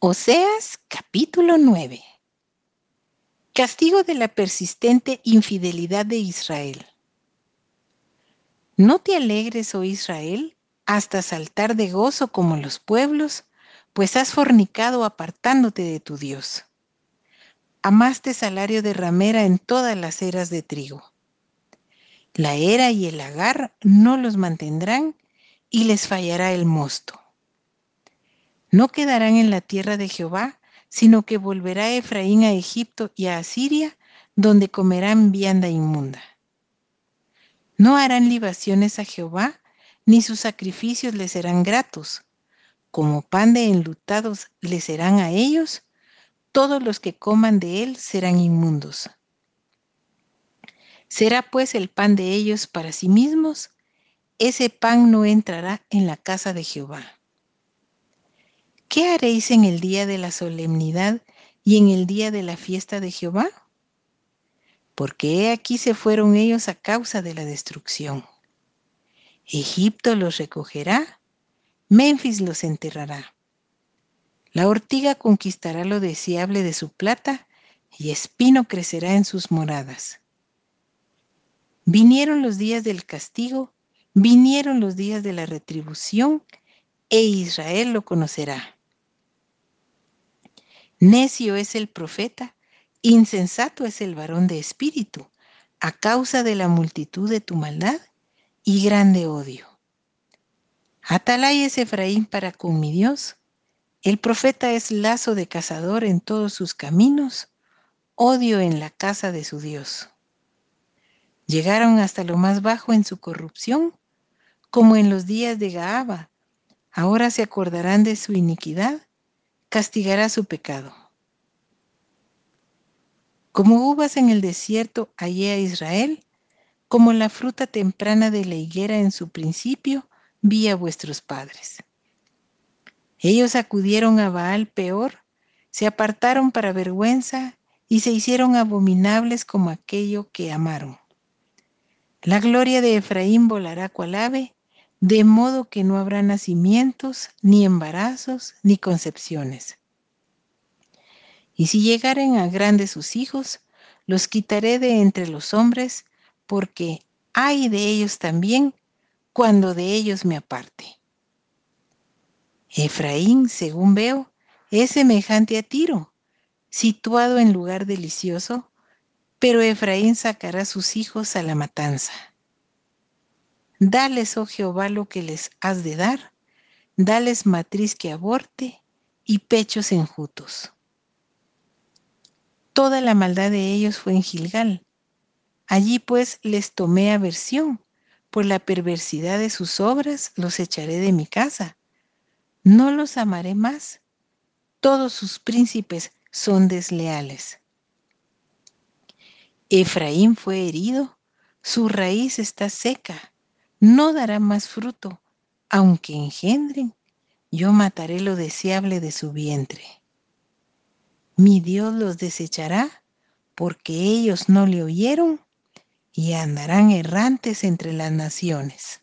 Oseas capítulo 9. Castigo de la persistente infidelidad de Israel. No te alegres, oh Israel, hasta saltar de gozo como los pueblos, pues has fornicado apartándote de tu Dios. Amaste salario de ramera en todas las eras de trigo. La era y el agar no los mantendrán y les fallará el mosto no quedarán en la tierra de Jehová, sino que volverá Efraín a Egipto y a Asiria, donde comerán vianda inmunda. No harán libaciones a Jehová, ni sus sacrificios les serán gratos. Como pan de enlutados les serán a ellos, todos los que coman de él serán inmundos. Será pues el pan de ellos para sí mismos, ese pan no entrará en la casa de Jehová. ¿Qué haréis en el día de la solemnidad y en el día de la fiesta de Jehová? Porque he aquí se fueron ellos a causa de la destrucción. Egipto los recogerá, Memphis los enterrará. La ortiga conquistará lo deseable de su plata y espino crecerá en sus moradas. Vinieron los días del castigo, vinieron los días de la retribución, e Israel lo conocerá. Necio es el profeta, insensato es el varón de espíritu, a causa de la multitud de tu maldad y grande odio. Atalaya es Efraín para con mi Dios. El profeta es lazo de cazador en todos sus caminos, odio en la casa de su Dios. Llegaron hasta lo más bajo en su corrupción, como en los días de Gaaba. Ahora se acordarán de su iniquidad castigará su pecado. Como uvas en el desierto hallé a Israel, como la fruta temprana de la higuera en su principio, vi a vuestros padres. Ellos acudieron a Baal peor, se apartaron para vergüenza y se hicieron abominables como aquello que amaron. La gloria de Efraín volará cual ave, de modo que no habrá nacimientos, ni embarazos, ni concepciones. Y si llegaren a grandes sus hijos, los quitaré de entre los hombres, porque hay de ellos también cuando de ellos me aparte. Efraín, según veo, es semejante a Tiro, situado en lugar delicioso, pero Efraín sacará sus hijos a la matanza. Dales, oh Jehová, lo que les has de dar, dales matriz que aborte y pechos enjutos. Toda la maldad de ellos fue en Gilgal. Allí pues les tomé aversión, por la perversidad de sus obras los echaré de mi casa. No los amaré más. Todos sus príncipes son desleales. Efraín fue herido, su raíz está seca no dará más fruto, aunque engendren, yo mataré lo deseable de su vientre. Mi Dios los desechará, porque ellos no le oyeron, y andarán errantes entre las naciones.